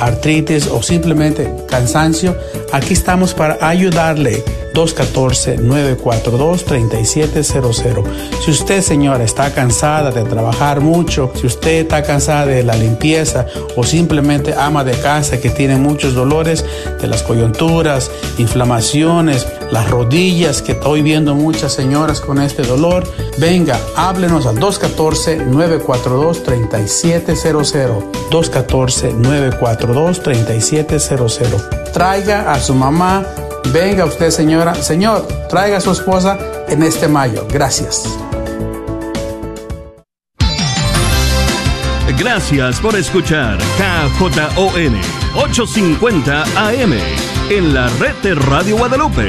artritis o simplemente cansancio, aquí estamos para ayudarle. 214-942-3700. Si usted, señora, está cansada de trabajar mucho, si usted está cansada de la limpieza o simplemente ama de casa que tiene muchos dolores de las coyunturas, inflamaciones, las rodillas, que estoy viendo muchas señoras con este dolor, venga, háblenos al 214-942-3700. 214-942-3700. Traiga a su mamá Venga usted, señora. Señor, traiga a su esposa en este mayo. Gracias. Gracias por escuchar KJON 850 AM en la red de Radio Guadalupe.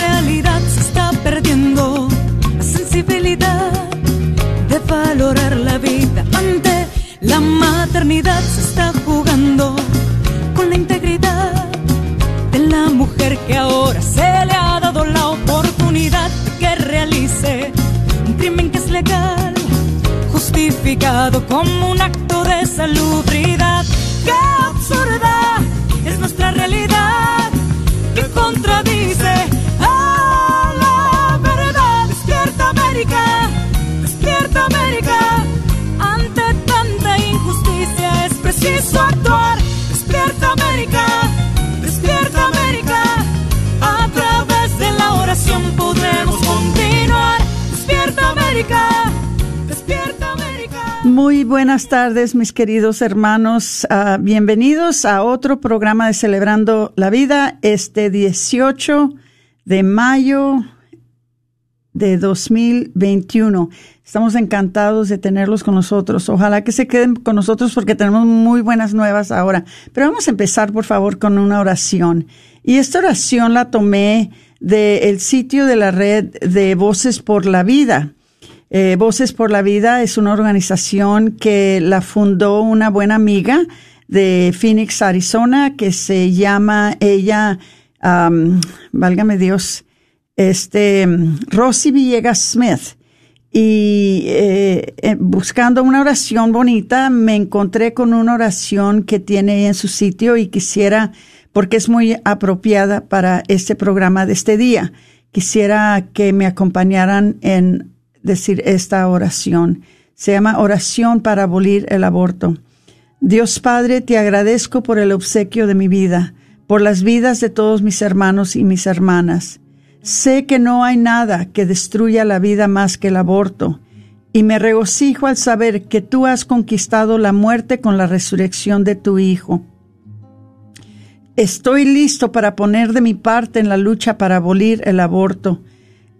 la maternidad. Se está jugando con la integridad de la mujer que ahora se le ha dado la oportunidad de que realice un crimen que es legal, justificado como un acto de salubridad. ¡Qué absurda es nuestra realidad que contradice Muy buenas tardes, mis queridos hermanos. Uh, bienvenidos a otro programa de Celebrando la Vida, este 18 de mayo de 2021. Estamos encantados de tenerlos con nosotros. Ojalá que se queden con nosotros porque tenemos muy buenas nuevas ahora. Pero vamos a empezar, por favor, con una oración. Y esta oración la tomé del sitio de la red de Voces por la Vida. Eh, Voces por la Vida es una organización que la fundó una buena amiga de Phoenix, Arizona, que se llama ella, válgame Dios, este, Rosy Villegas Smith. Y eh, eh, buscando una oración bonita, me encontré con una oración que tiene en su sitio y quisiera, porque es muy apropiada para este programa de este día, quisiera que me acompañaran en decir esta oración. Se llama Oración para abolir el aborto. Dios Padre, te agradezco por el obsequio de mi vida, por las vidas de todos mis hermanos y mis hermanas. Sé que no hay nada que destruya la vida más que el aborto, y me regocijo al saber que tú has conquistado la muerte con la resurrección de tu Hijo. Estoy listo para poner de mi parte en la lucha para abolir el aborto.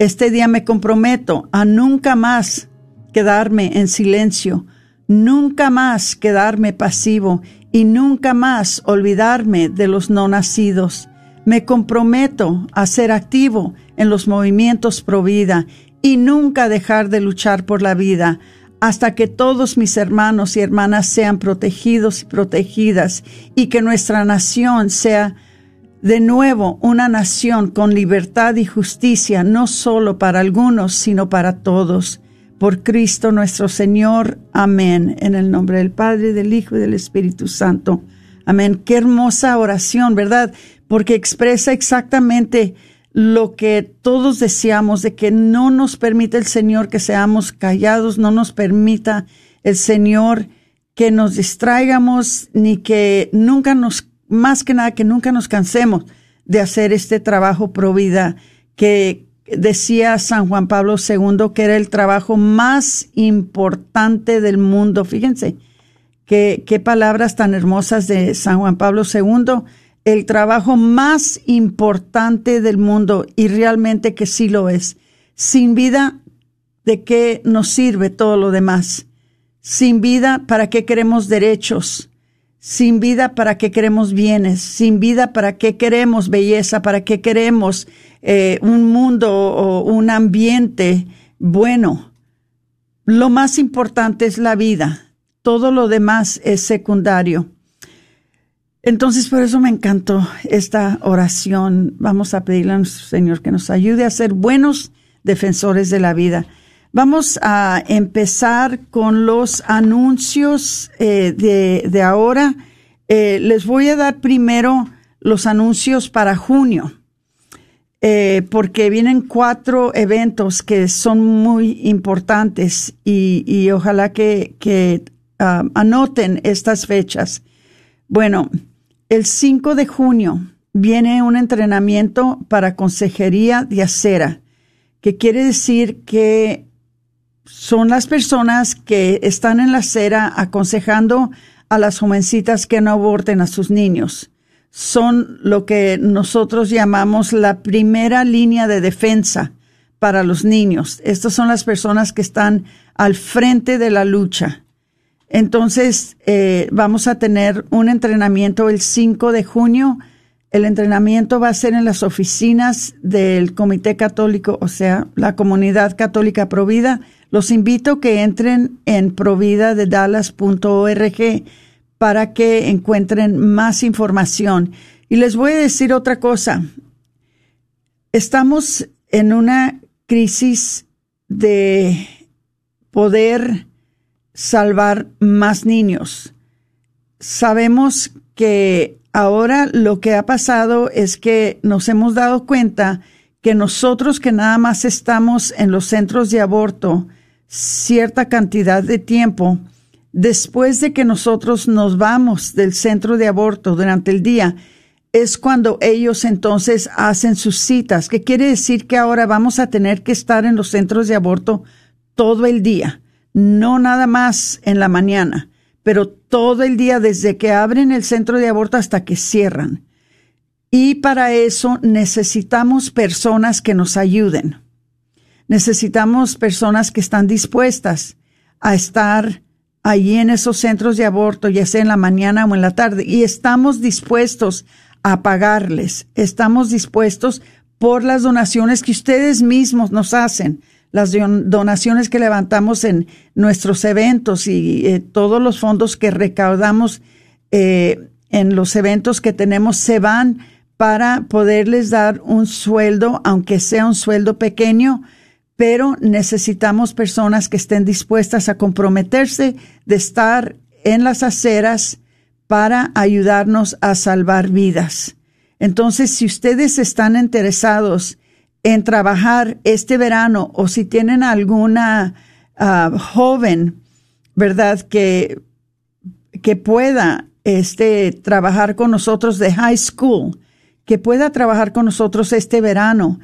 Este día me comprometo a nunca más quedarme en silencio, nunca más quedarme pasivo y nunca más olvidarme de los no nacidos. Me comprometo a ser activo en los movimientos pro vida y nunca dejar de luchar por la vida hasta que todos mis hermanos y hermanas sean protegidos y protegidas y que nuestra nación sea de nuevo una nación con libertad y justicia, no solo para algunos, sino para todos. Por Cristo nuestro Señor. Amén. En el nombre del Padre, del Hijo y del Espíritu Santo. Amén. Qué hermosa oración, ¿verdad? Porque expresa exactamente lo que todos deseamos, de que no nos permita el Señor que seamos callados, no nos permita el Señor que nos distraigamos, ni que nunca nos, más que nada, que nunca nos cansemos de hacer este trabajo pro vida que decía San Juan Pablo II que era el trabajo más importante del mundo. Fíjense qué, qué palabras tan hermosas de San Juan Pablo II. El trabajo más importante del mundo y realmente que sí lo es. Sin vida, ¿de qué nos sirve todo lo demás? Sin vida, ¿para qué queremos derechos? Sin vida, ¿para qué queremos bienes? Sin vida, ¿para qué queremos belleza? ¿Para qué queremos eh, un mundo o un ambiente bueno? Lo más importante es la vida. Todo lo demás es secundario. Entonces, por eso me encantó esta oración. Vamos a pedirle a nuestro Señor que nos ayude a ser buenos defensores de la vida. Vamos a empezar con los anuncios eh, de, ahora. Eh, les voy a dar primero los anuncios para junio, eh, porque vienen cuatro eventos que son muy importantes y, ojalá que, ah, anoten estas fechas. Bueno, el 5 de junio viene un entrenamiento para consejería de acera, que quiere decir que son las personas que están en la acera aconsejando a las jovencitas que no aborten a sus niños. Son lo que nosotros llamamos la primera línea de defensa para los niños. Estas son las personas que están al frente de la lucha. Entonces, eh, vamos a tener un entrenamiento el 5 de junio. El entrenamiento va a ser en las oficinas del Comité Católico, o sea, la Comunidad Católica Provida, los invito a que entren en providadedallas.org para que encuentren más información. Y les voy a decir otra cosa. Estamos en una crisis de poder salvar más niños. Sabemos que ahora lo que ha pasado es que nos hemos dado cuenta que nosotros que nada más estamos en los centros de aborto, cierta cantidad de tiempo después de que nosotros nos vamos del centro de aborto durante el día, es cuando ellos entonces hacen sus citas, que quiere decir que ahora vamos a tener que estar en los centros de aborto todo el día, no nada más en la mañana, pero todo el día desde que abren el centro de aborto hasta que cierran. Y para eso necesitamos personas que nos ayuden. Necesitamos personas que están dispuestas a estar allí en esos centros de aborto, ya sea en la mañana o en la tarde, y estamos dispuestos a pagarles, estamos dispuestos por las donaciones que ustedes mismos nos hacen, las donaciones que levantamos en nuestros eventos y eh, todos los fondos que recaudamos eh, en los eventos que tenemos se van para poderles dar un sueldo, aunque sea un sueldo pequeño, pero necesitamos personas que estén dispuestas a comprometerse de estar en las aceras para ayudarnos a salvar vidas. Entonces, si ustedes están interesados en trabajar este verano o si tienen alguna ah, joven, ¿verdad? Que, que pueda este, trabajar con nosotros de high school, que pueda trabajar con nosotros este verano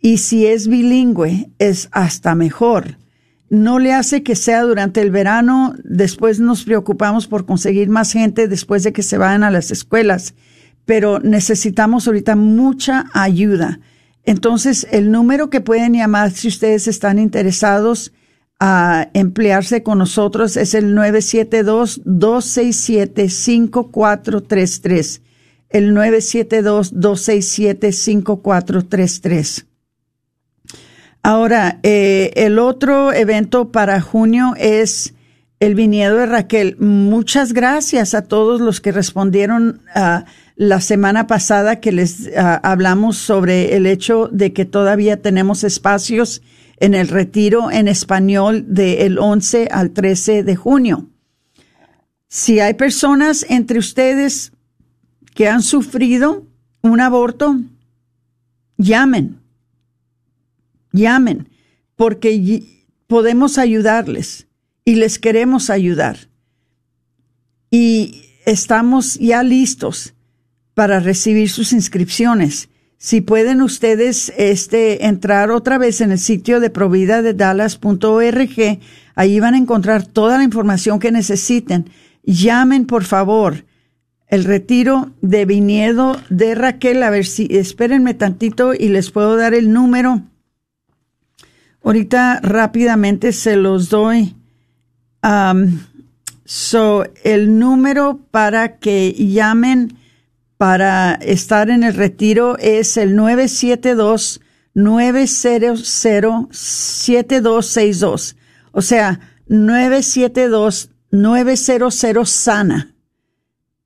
y si es bilingüe, es hasta mejor. No le hace que sea durante el verano, después nos preocupamos por conseguir más gente después de que se vayan a las escuelas, pero necesitamos ahorita mucha ayuda. Entonces, el número que pueden llamar si ustedes están interesados a emplearse con nosotros es el 972-267-5433. El 972-267-5433. Ahora, eh, el otro evento para junio es el viñedo de Raquel. Muchas gracias a todos los que respondieron uh, la semana pasada que les uh, hablamos sobre el hecho de que todavía tenemos espacios en el retiro en español del 11 al 13 de junio. Si hay personas entre ustedes que han sufrido un aborto, llamen llamen, porque podemos ayudarles y les queremos ayudar. Y estamos ya listos para recibir sus inscripciones. si pueden ustedes este, entrar otra vez en el sitio de provida ahí van a encontrar toda la información que necesiten. Llamen, por favor. El retiro de viñedo de Raquel, a ver si espérenme tantito y les puedo dar el número. Ahorita rápidamente se los doy. so, el número para que llamen para estar en el retiro es el 972 900 7262. O sea, 972 900 sana.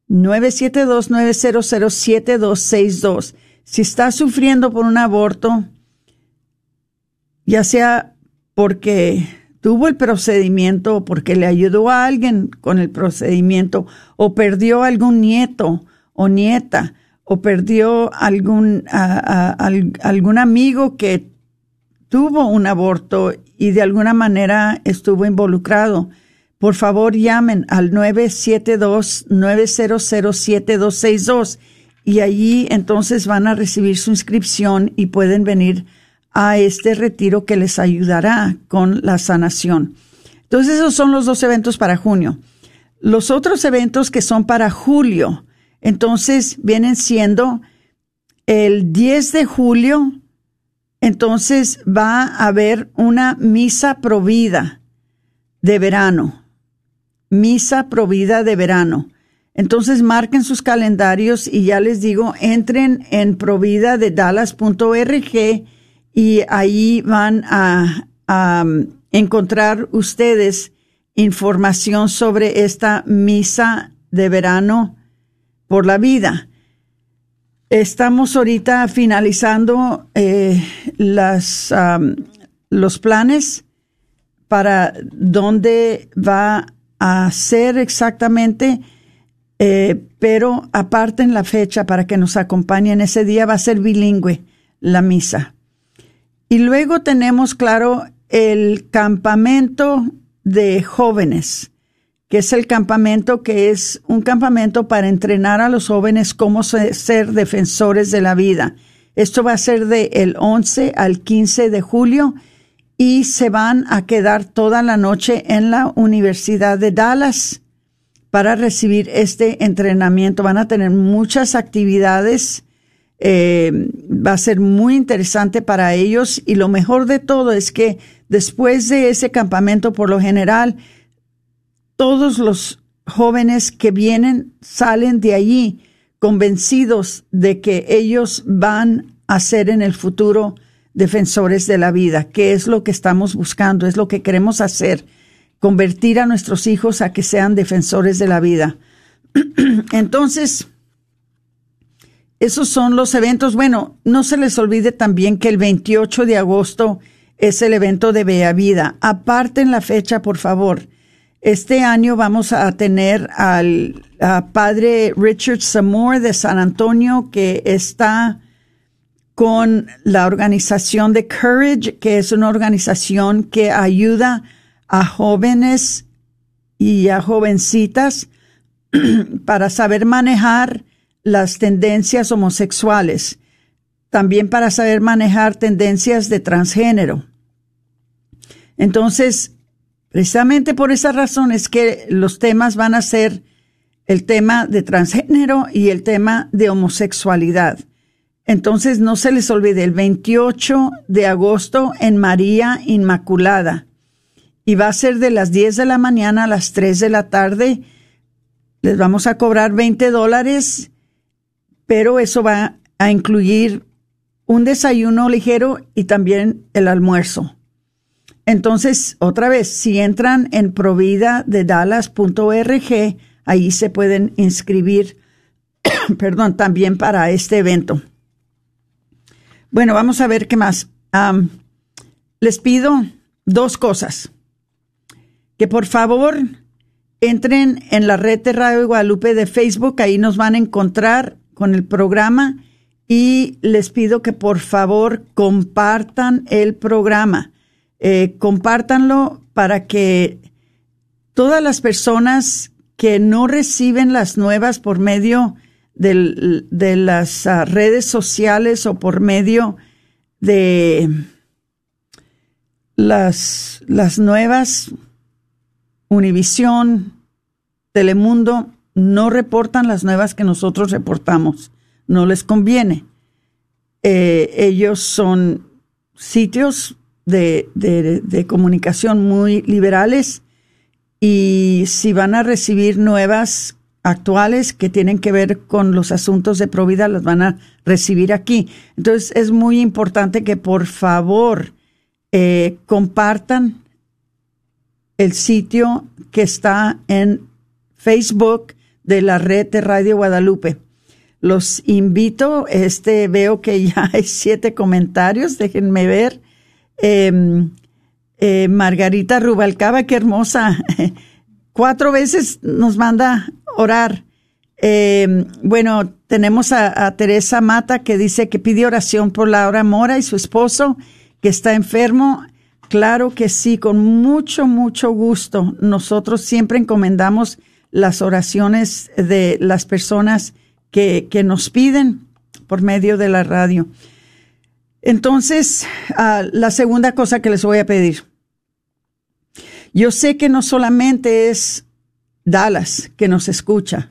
972 900 7262. Si está sufriendo por un aborto, ya sea porque tuvo el procedimiento o porque le ayudó a alguien con el procedimiento o perdió algún nieto o nieta o perdió algún, algún amigo que tuvo un aborto y de alguna manera estuvo involucrado, por favor llamen al 972-900-7262 y allí entonces van a recibir su inscripción y pueden venir a este retiro que les ayudará con la sanación. Entonces esos son los dos eventos para junio. Los otros eventos que son para julio, entonces vienen siendo el 10 de julio, entonces va a haber una misa provida de verano. Misa provida de verano. Entonces marquen sus calendarios y ya les digo, entren en provida de dallas.org y ahí van a, um, encontrar ustedes información sobre esta misa de verano por la vida. Estamos ahorita finalizando eh, las, los planes para dónde va a ser exactamente, eh, pero aparten la fecha para que nos acompañen. Ese día va a ser bilingüe la misa. Y luego tenemos, claro, el campamento de jóvenes que es el campamento, que es un campamento para entrenar a los jóvenes cómo ser defensores de la vida. Esto va a ser del el 11 al 15 de julio y se van a quedar toda la noche en la Universidad de Dallas para recibir este entrenamiento. Van a tener muchas actividades. Eh, va a ser muy interesante para ellos y lo mejor de todo es que después de ese campamento, por lo general, todos los jóvenes que vienen salen de allí convencidos de que ellos van a ser en el futuro defensores de la vida, que es lo que estamos buscando, es lo que queremos hacer, convertir a nuestros hijos a que sean defensores de la vida. Entonces, esos son los eventos. Bueno, no se les olvide también que el 28 de agosto es el evento de Bea Vida. Aparten la fecha, por favor. Este año vamos a tener al padre Richard Samore de San Antonio que está con la organización de Courage, que es una organización que ayuda a jóvenes y a jovencitas para saber manejar las tendencias homosexuales, también para saber manejar tendencias de transgénero. Entonces, Precisamente por esa razón es que los temas van a ser el tema de transgénero y el tema de homosexualidad. Entonces no se les olvide el 28 de agosto en María Inmaculada y va a ser de las 10 de la mañana a las 3 de la tarde. Les vamos a cobrar 20 dólares, pero eso va a incluir un desayuno ligero y también el almuerzo. Entonces, otra vez, si entran en provida de dallas.org, ahí se pueden inscribir, perdón, también para este evento. Bueno, vamos a ver qué más. les pido dos cosas. Que por favor entren en la red de Radio Guadalupe de Facebook, ahí nos van a encontrar con el programa y les pido que por favor compartan el programa. Eh, compártanlo para que todas las personas que no reciben las nuevas por medio de las ah, redes sociales o por medio de las, las nuevas Univisión, Telemundo, no reportan las nuevas que nosotros reportamos. No les conviene. Eh, ellos son sitios de, de- comunicación muy liberales y si van a recibir nuevas actuales que tienen que ver con los asuntos de Provida, las van a recibir aquí. Entonces es muy importante que por favor eh, compartan el sitio que está en Facebook de la red de Radio Guadalupe. Los invito, este veo que ya hay siete comentarios, déjenme ver. Em, eh, Margarita Rubalcaba, qué hermosa. Cuatro veces nos manda orar. Eh, bueno, tenemos a, a Teresa Mata que dice que pide oración por Laura Mora y su esposo que está enfermo. Claro que sí, con mucho, mucho gusto. Nosotros siempre encomendamos las oraciones de las personas que, que nos piden por medio de la radio. Entonces, ah, la segunda cosa que les voy a pedir. Yo sé que no solamente es Dallas que nos escucha.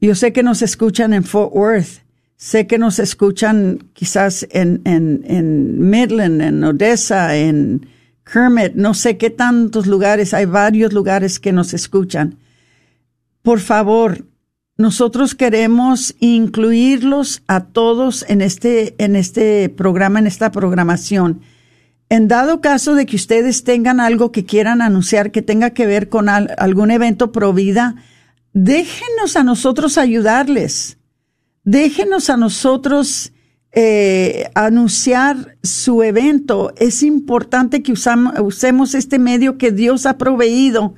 Yo sé que nos escuchan en Fort Worth. Sé que nos escuchan quizás en, en, en Midland, en Odessa, en Kermit. No sé qué tantos lugares. Hay varios lugares que nos escuchan. Por favor, nosotros queremos incluirlos a todos en este, en este programa, en esta programación. En dado caso de que ustedes tengan algo que quieran anunciar que tenga que ver con al- algún evento pro vida, déjenos a nosotros ayudarles. Déjenos a nosotros eh, anunciar su evento. Es importante que usam- usemos este medio que Dios ha proveído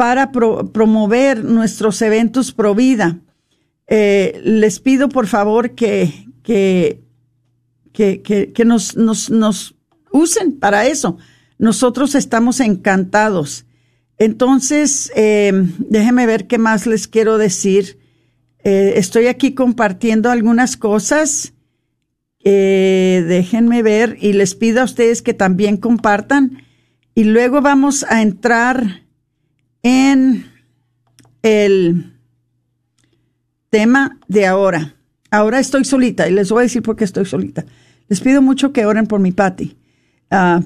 para pro- promover nuestros eventos pro vida. Eh, les pido por favor que, que, que, que, nos, usen para eso. Nosotros estamos encantados. Entonces, eh, déjenme ver qué más les quiero decir. Eh, estoy aquí compartiendo algunas cosas. Eh, déjenme ver y les pido a ustedes que también compartan. Y luego vamos a entrar en el tema de ahora. Ahora estoy solita y les voy a decir por qué estoy solita. Les pido mucho que oren por mi Pati. Ah,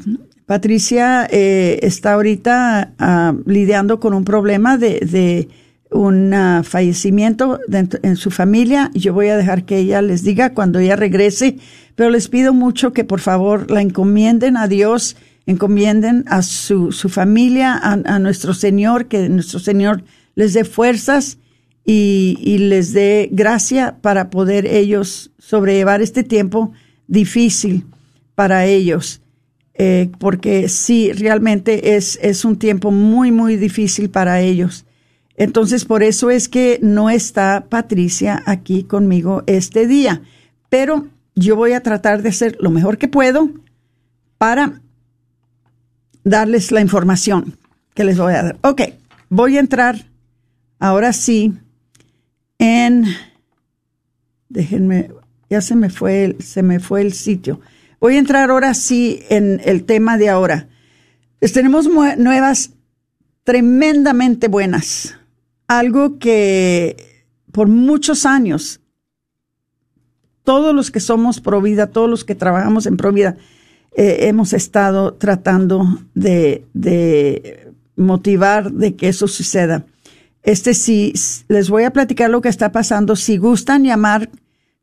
Patricia eh, está ahorita ah, lidiando con un problema de, de un ah, fallecimiento en su familia. Yo voy a dejar que ella les diga cuando ella regrese, pero les pido mucho que por favor la encomienden a Dios, encomienden a su, su familia, a, a nuestro Señor, que nuestro Señor les dé fuerzas y, y les dé gracia para poder ellos sobrellevar este tiempo difícil para ellos. Eh, porque sí, realmente es, es un tiempo muy, muy difícil para ellos. Entonces, por eso es que no está Patricia aquí conmigo este día. Pero yo voy a tratar de hacer lo mejor que puedo para darles la información que les voy a dar. Ok, voy a entrar ahora sí en déjenme ya se me fue el, se me fue el sitio. Voy a entrar ahora sí en el tema de ahora. Les tenemos nuevas tremendamente buenas. Algo que por muchos años todos los que somos Provida, todos los que trabajamos en Provida, eh, hemos estado tratando de, de motivar de que eso suceda. Este sí, les voy a platicar lo que está pasando. Si gustan llamar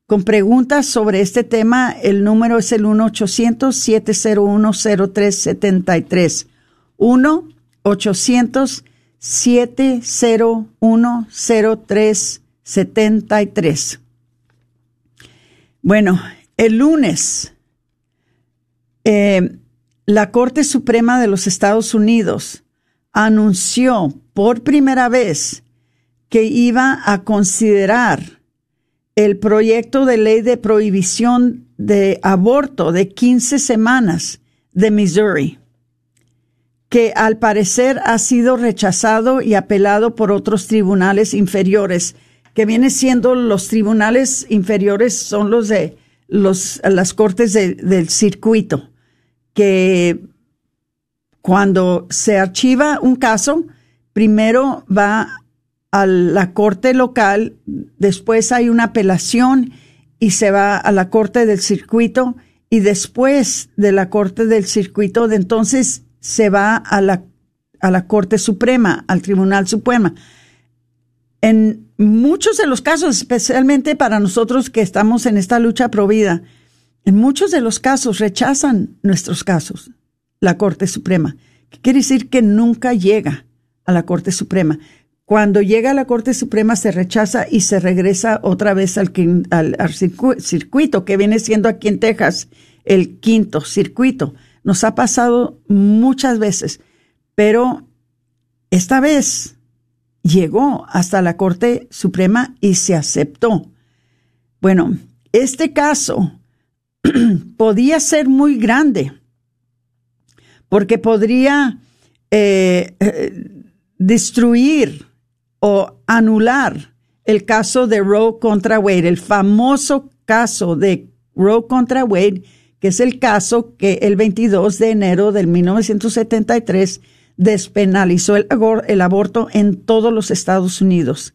con preguntas sobre este tema, el número es el 1-800-701-0373. 1-800-701-0373. Bueno, el lunes, eh, la Corte Suprema de los Estados Unidos anunció por primera vez que iba a considerar el proyecto de ley de prohibición de aborto de 15 semanas de Missouri, que al parecer ha sido rechazado y apelado por otros tribunales inferiores que viene siendo los tribunales inferiores, son los de los, las cortes del circuito, que cuando se archiva un caso, primero va a la corte local, después hay una apelación y se va a la corte del circuito y después de la corte del circuito, de entonces se va a la, a la Corte Suprema, al Tribunal Suprema. En muchos de los casos, especialmente para nosotros que estamos en esta lucha provida, en muchos de los casos rechazan nuestros casos, la Corte Suprema. quiere decir que nunca llega a la Corte Suprema. Cuando llega a la Corte Suprema se rechaza y se regresa otra vez al, al, circuito que viene siendo aquí en Texas el quinto circuito. Nos ha pasado muchas veces, pero esta vez llegó hasta la Corte Suprema y se aceptó. Bueno, este caso podía ser muy grande porque podría eh, eh, destruir o anular el caso de Roe contra Wade, el famoso caso de Roe contra Wade, que es el caso que el 22 de enero del 1973 despenalizó el, el aborto en todos los Estados Unidos.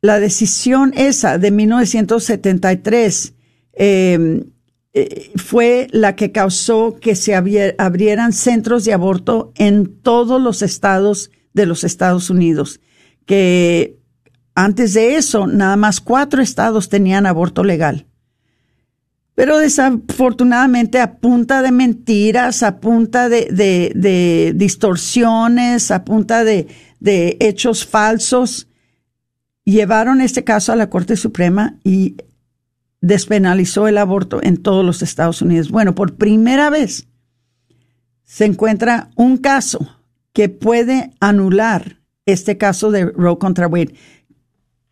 La decisión esa de 1973 em, eh, fue la que causó que se abrieran centros de aborto en todos los estados de los Estados Unidos, que antes de eso nada más cuatro estados tenían aborto legal. Pero desafortunadamente a punta de mentiras, a punta de, distorsiones, a punta de hechos falsos, llevaron este caso a la Corte Suprema y despenalizó el aborto en todos los Estados Unidos. Bueno, por primera vez se encuentra un caso que puede anular este caso de Roe contra Wade.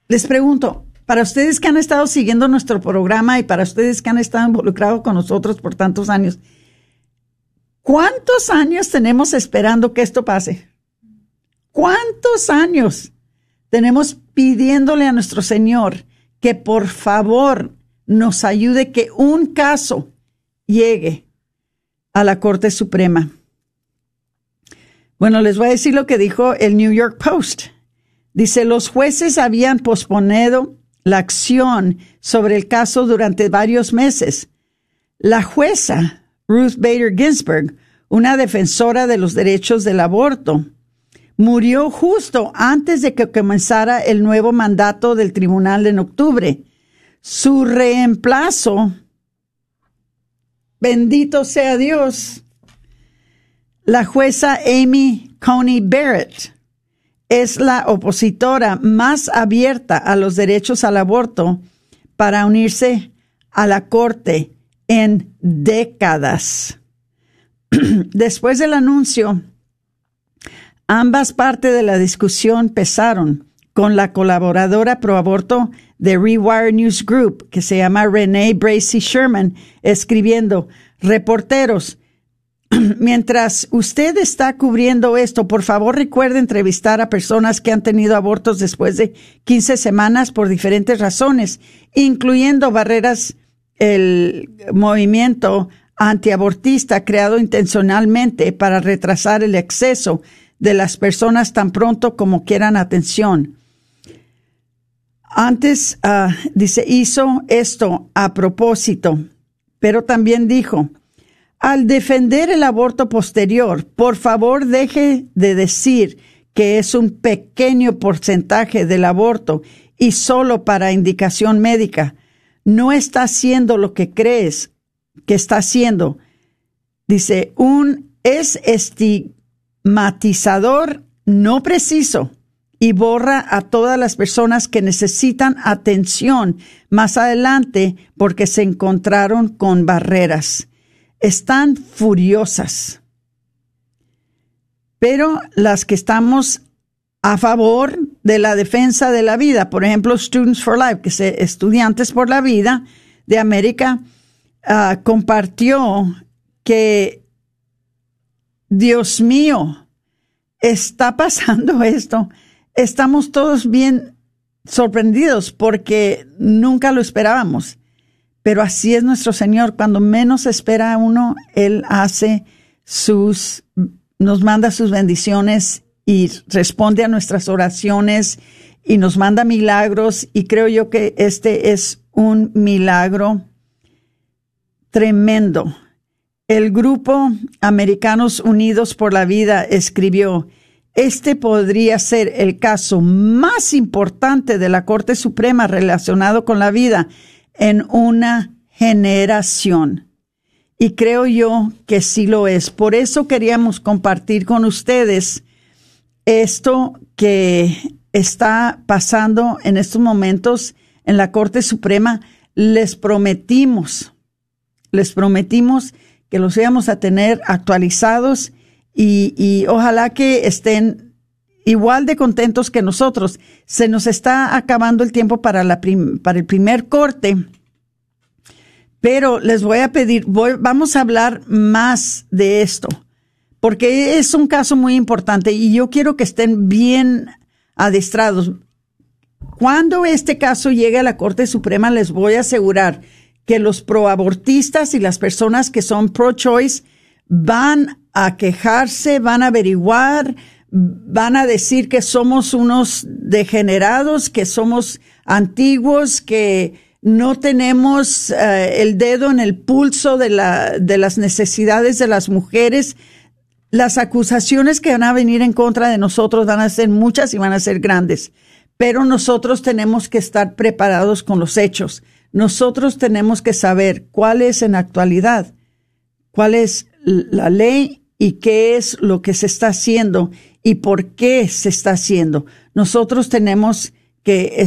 Les pregunto, para ustedes que han estado siguiendo nuestro programa y para ustedes que han estado involucrados con nosotros por tantos años, ¿cuántos años tenemos esperando que esto pase? ¿Cuántos años tenemos pidiéndole a nuestro Señor que por favor nos ayude que un caso llegue a la Corte Suprema? Bueno, les voy a decir lo que dijo el New York Post. Dice, los jueces habían posponedo la acción sobre el caso durante varios meses. La jueza Ruth Bader Ginsburg, una defensora de los derechos del aborto, murió justo antes de que comenzara el nuevo mandato del tribunal en octubre. Su reemplazo, bendito sea Dios, la jueza Amy Coney Barrett, es la opositora más abierta a los derechos al aborto para unirse a la Corte en décadas. Después del anuncio, ambas partes de la discusión pesaron con la colaboradora pro aborto de Rewire News Group, que se llama Renee Bracy Sherman, escribiendo, reporteros, mientras usted está cubriendo esto, por favor recuerde entrevistar a personas que han tenido abortos después de 15 semanas por diferentes razones, incluyendo barreras, el movimiento antiabortista creado intencionalmente para retrasar el exceso de las personas tan pronto como quieran atención. Antes, ah, dice, hizo esto a propósito, pero también dijo, al defender el aborto posterior, por favor deje de decir que es un pequeño porcentaje del aborto y solo para indicación médica. No está haciendo lo que crees que está haciendo. Dice, un es estigmatizador no preciso y borra a todas las personas que necesitan atención más adelante porque se encontraron con barreras están furiosas. Pero las que estamos a favor de la defensa de la vida, por ejemplo, Students for Life, que es Estudiantes por la Vida de América, ah, compartió que, Dios mío, está pasando esto. Estamos todos bien sorprendidos porque nunca lo esperábamos. Pero así es nuestro Señor. Cuando menos espera uno, Él hace sus, nos manda sus bendiciones y responde a nuestras oraciones y nos manda milagros. Y creo yo que este es un milagro tremendo. El grupo Americanos Unidos por la Vida escribió, este podría ser el caso más importante de la Corte Suprema relacionado con la vida en una generación. Y creo yo que sí lo es. Por eso queríamos compartir con ustedes esto que está pasando en estos momentos en la Corte Suprema. Les prometimos, les prometimos que los íbamos a tener actualizados y, ojalá que estén igual de contentos que nosotros. Se nos está acabando el tiempo para, la para el primer corte, pero les voy a pedir, vamos a hablar más de esto, porque es un caso muy importante y yo quiero que estén bien adestrados. Cuando este caso llegue a la Corte Suprema, les voy a asegurar que los proabortistas y las personas que son pro-choice van a quejarse, van a averiguar, van a decir que somos unos degenerados, que somos antiguos, que no tenemos eh, el dedo en el pulso de, la, de las necesidades de las mujeres. Las acusaciones que van a venir en contra de nosotros van a ser muchas y van a ser grandes, pero nosotros tenemos que estar preparados con los hechos. Nosotros tenemos que saber cuál es en actualidad, cuál es la ley y qué es lo que se está haciendo y por qué se está haciendo. Nosotros tenemos que,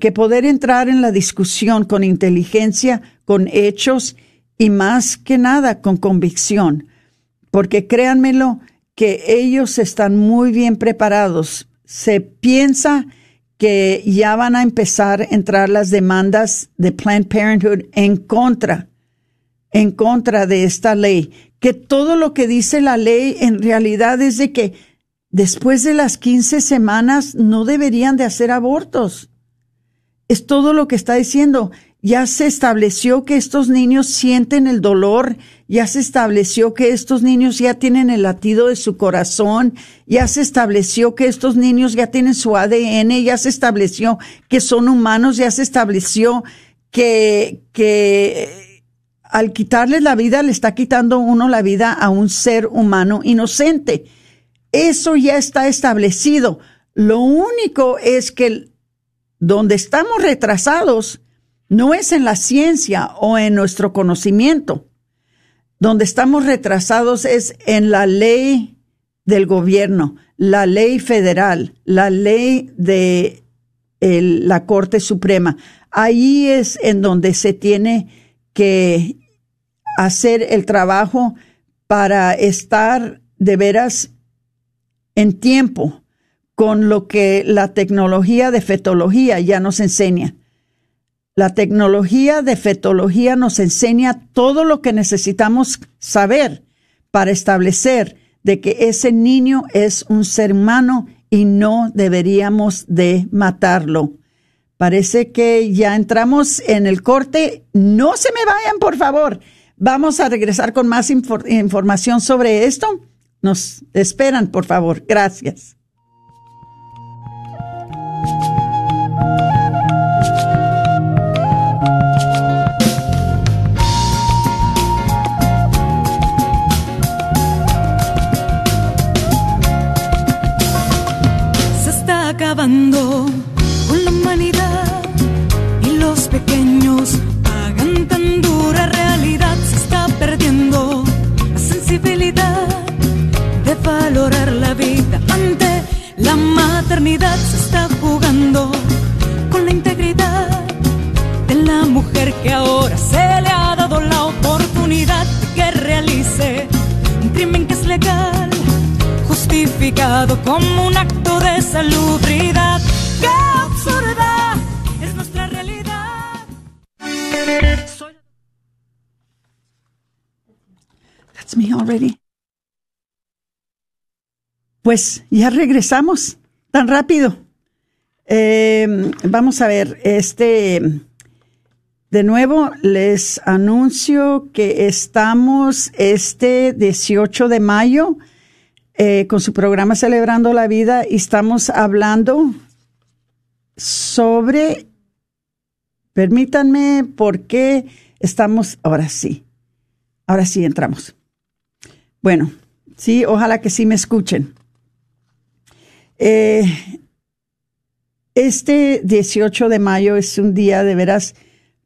que poder entrar en la discusión con inteligencia, con hechos y más que nada con convicción, porque créanmelo que ellos están muy bien preparados. Se piensa que ya van a empezar a entrar las demandas de Planned Parenthood en contra, en contra de esta ley que todo lo que dice la ley en realidad es de que después de las 15 semanas no deberían de hacer abortos. Es todo lo que está diciendo. Ya se estableció que estos niños sienten el dolor, ya se estableció que estos niños ya tienen el latido de su corazón, ya se estableció que estos niños ya tienen su ADN, ya se estableció que son humanos, ya se estableció que, que al quitarles la vida, le está quitando uno la vida a un ser humano inocente. Eso ya está establecido. Lo único es que donde estamos retrasados no es en la ciencia o en nuestro conocimiento. Donde estamos retrasados es en la ley del gobierno, la ley federal, la ley de la Corte Suprema. Ahí es en donde se tiene que hacer el trabajo para estar de veras en tiempo con lo que la tecnología de fetología ya nos enseña. La tecnología de fetología nos enseña todo lo que necesitamos saber para establecer de que ese niño es un ser humano y no deberíamos de matarlo. Parece que ya entramos en el corte. No se me vayan, por favor. Vamos a regresar con más información sobre esto. Nos esperan, por favor. Gracias. Maternidad, se está jugando con la integridad de la mujer que ahora se le ha dado la oportunidad de que realice un crimen que es legal, justificado como un acto de salubridad. ¡Qué absurda! That's me already. Pues ya regresamos tan rápido. Eh, vamos a ver, este, de nuevo les anuncio que estamos este 18 de mayo eh, con su programa Celebrando la Vida y estamos hablando sobre, permítanme, por qué estamos, ahora sí, ahora sí entramos. Bueno, sí, ojalá que sí me escuchen. Eh, este 18 de mayo es un día de veras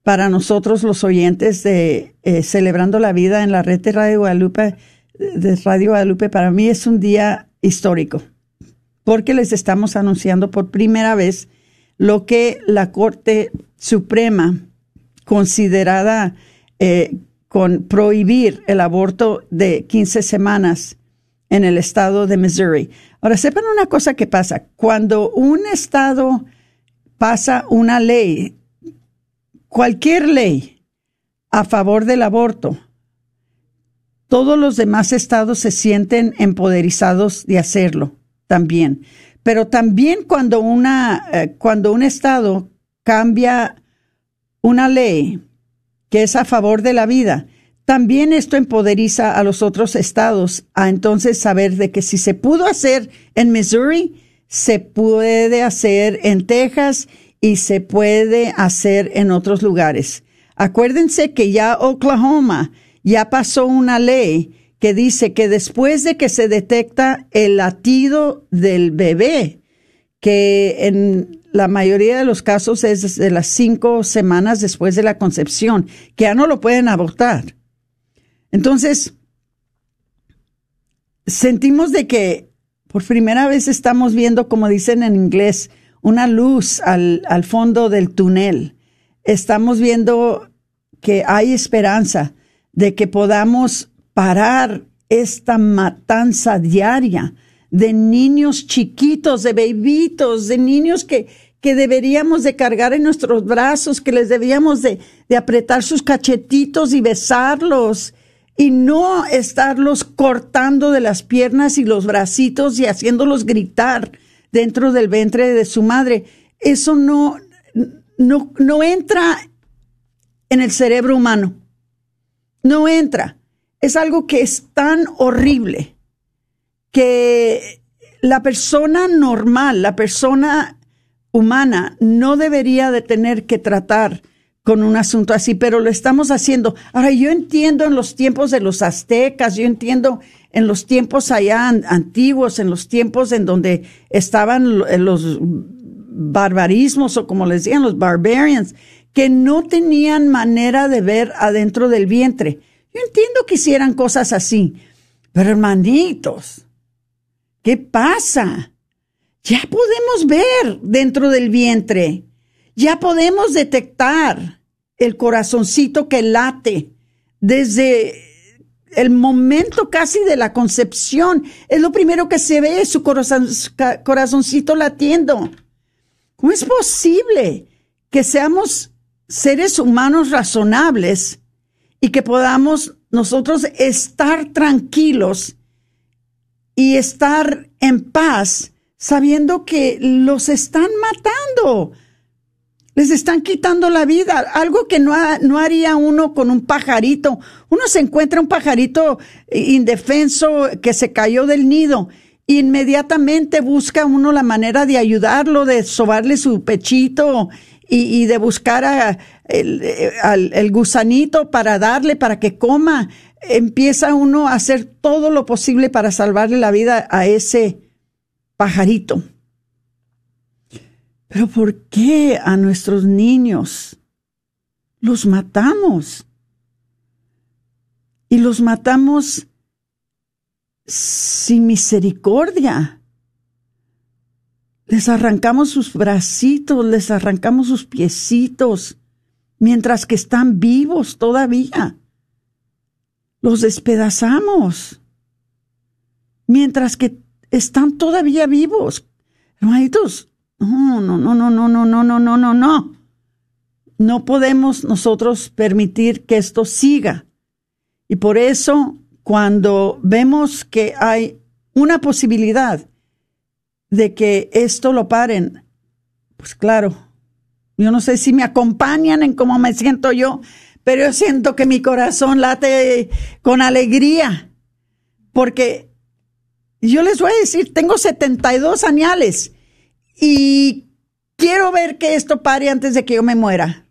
para nosotros los oyentes de eh, Celebrando la Vida en la red de Radio Guadalupe, de Radio Guadalupe, para mí es un día histórico, porque les estamos anunciando por primera vez lo que la Corte Suprema considerada eh, con prohibir el aborto de 15 semanas en el estado de Missouri. Ahora, sepan una cosa que pasa. Cuando un estado pasa una ley, cualquier ley a favor del aborto, todos los demás estados se sienten empoderizados de hacerlo también. Pero también cuando, una, eh, cuando un estado cambia una ley que es a favor de la vida, también esto empoderiza a los otros estados a entonces saber de que si se pudo hacer en Missouri, se puede hacer en Texas y se puede hacer en otros lugares. Acuérdense que ya Oklahoma ya pasó una ley que dice que después de que se detecta el latido del bebé, que en la mayoría de los casos es desde las cinco semanas después de la concepción, que ya no lo pueden abortar. Entonces, sentimos de que por primera vez estamos viendo, como dicen en inglés, una luz al, al fondo del túnel. Estamos viendo que hay esperanza de que podamos parar esta matanza diaria de niños chiquitos, de bebitos, de niños que, que deberíamos de cargar en nuestros brazos, que les debíamos de, de apretar sus cachetitos y besarlos y no estarlos cortando de las piernas y los bracitos y haciéndolos gritar dentro del vientre de su madre. Eso no, no, no entra en el cerebro humano. No entra. Es algo que es tan horrible que la persona normal, la persona humana, no debería de tener que tratar con un asunto así, pero lo estamos haciendo. Ahora, yo entiendo en los tiempos de los aztecas, yo entiendo en los tiempos allá antiguos, en los tiempos en donde estaban los barbarismos o como les decían los barbarians, que no tenían manera de ver adentro del vientre. Yo entiendo que hicieran cosas así, pero hermanitos, ¿qué pasa? Ya podemos ver dentro del vientre ya podemos detectar el corazoncito que late desde el momento casi de la concepción. Es lo primero que se ve, su corazoncito latiendo. ¿Cómo es posible que seamos seres humanos razonables y que podamos nosotros estar tranquilos y estar en paz sabiendo que los están matando? Les están quitando la vida, algo que no, no haría uno con un pajarito. Uno se encuentra un pajarito indefenso que se cayó del nido. Inmediatamente busca uno la manera de ayudarlo, de sobarle su pechito y, de buscar a, el, el gusanito para darle, para que coma. Empieza uno a hacer todo lo posible para salvarle la vida a ese pajarito. Pero ¿por qué a nuestros niños los matamos? Y los matamos sin misericordia. Les arrancamos sus bracitos, les arrancamos sus piecitos, mientras que están vivos todavía. Los despedazamos, mientras que están todavía vivos. Hermanitos, no, no, no, no, no, no, no, no, no, no, no. No podemos nosotros permitir que esto siga. Y por eso, cuando vemos que hay una posibilidad de que esto lo paren, Pues claro, yo no sé si me acompañan en cómo me siento yo, pero yo siento que mi corazón late con alegría, porque yo les voy a decir, tengo 72 añales y quiero ver que esto pare antes de que yo me muera.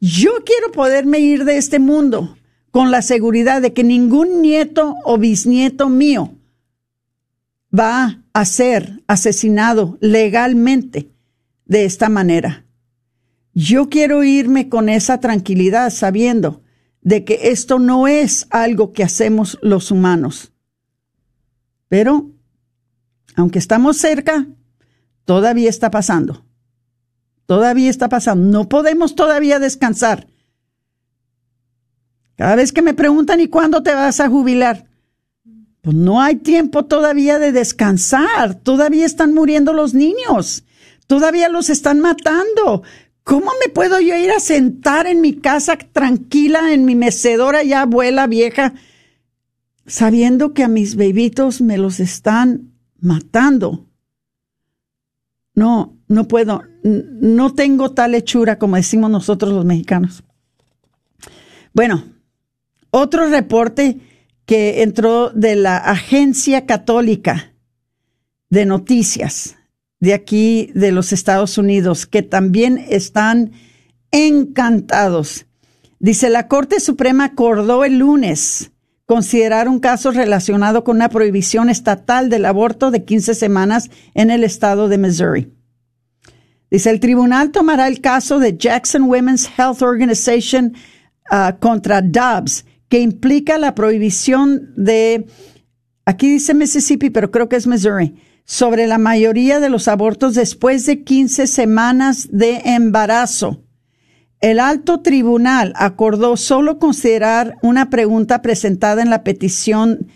Yo quiero poderme ir de este mundo con la seguridad de que ningún nieto o bisnieto mío va a ser asesinado legalmente de esta manera. Yo quiero irme con esa tranquilidad sabiendo de que esto no es algo que hacemos los humanos. Pero, aunque estamos cerca, todavía está pasando. Todavía está pasando. No podemos todavía descansar. Cada vez que me preguntan, ¿y cuándo te vas a jubilar? Pues no hay tiempo todavía de descansar. Todavía están muriendo los niños. Todavía los están matando. ¿Cómo me puedo yo ir a sentar en mi casa tranquila, en mi mecedora ya abuela vieja, sabiendo que a mis bebitos me los están matando? No, no puedo. No tengo tal hechura como decimos nosotros los mexicanos. Bueno, otro reporte que entró de la Agencia Católica de Noticias de aquí de los Estados Unidos, que también están encantados. Dice, la Corte Suprema acordó el lunes considerar un caso relacionado con una prohibición estatal del aborto de 15 semanas en el estado de Missouri. Dice, el tribunal tomará el caso de Jackson Women's Health Organization uh, contra Dobbs, que implica la prohibición de, aquí dice Mississippi, pero creo que es Missouri, sobre la mayoría de los abortos después de 15 semanas de embarazo. El alto tribunal acordó solo considerar una pregunta presentada en la petición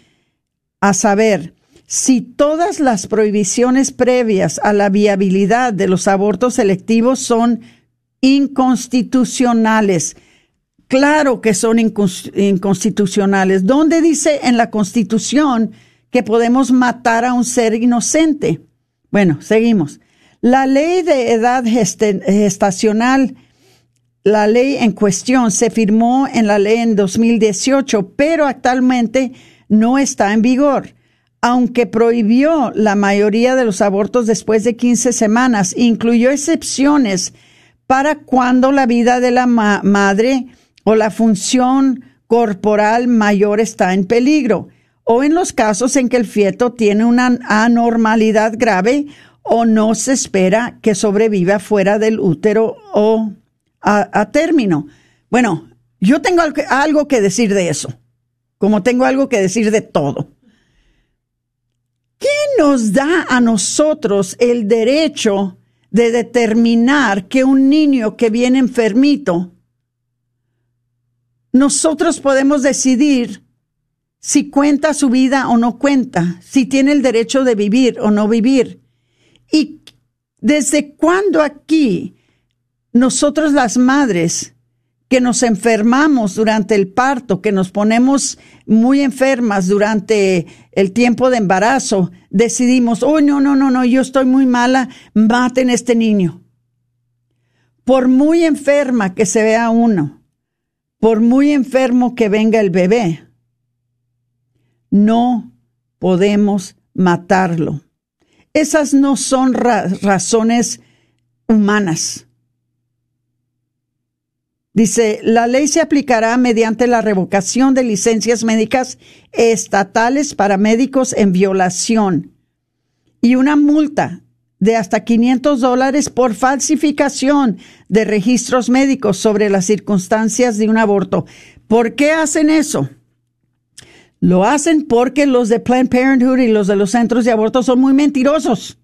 a saber si todas las prohibiciones previas a la viabilidad de los abortos selectivos son inconstitucionales. Claro que son inconstitucionales. ¿Dónde dice en la Constitución que podemos matar a un ser inocente. Bueno, seguimos. La ley de edad gestacional, la ley en cuestión, se firmó en la ley en 2018, pero actualmente no está en vigor. Aunque prohibió la mayoría de los abortos después de 15 semanas, incluyó excepciones para cuando la vida de la madre o la función corporal mayor está en peligro o en los casos en que el feto tiene una anormalidad grave o no se espera que sobreviva fuera del útero o a, término. Bueno, yo tengo algo que decir de eso, como tengo algo que decir de todo. ¿Qué nos da a nosotros el derecho de determinar que un niño que viene enfermito, nosotros podemos decidir si cuenta su vida o no cuenta, si tiene el derecho de vivir o no vivir. ¿Y desde cuándo aquí nosotros las madres que nos enfermamos durante el parto, que nos ponemos muy enfermas durante el tiempo de embarazo, decidimos, oh, no, no, no, no, yo estoy muy mala, maten a este niño. Por muy enferma que se vea uno, por muy enfermo que venga el bebé, no podemos matarlo. Esas no son razones humanas. Dice, la ley se aplicará mediante la revocación de licencias médicas estatales para médicos en violación y una multa de hasta 500 dólares por falsificación de registros médicos sobre las circunstancias de un aborto. ¿Por qué hacen eso? Lo hacen porque los de Planned Parenthood y los de los centros de aborto son muy mentirosos.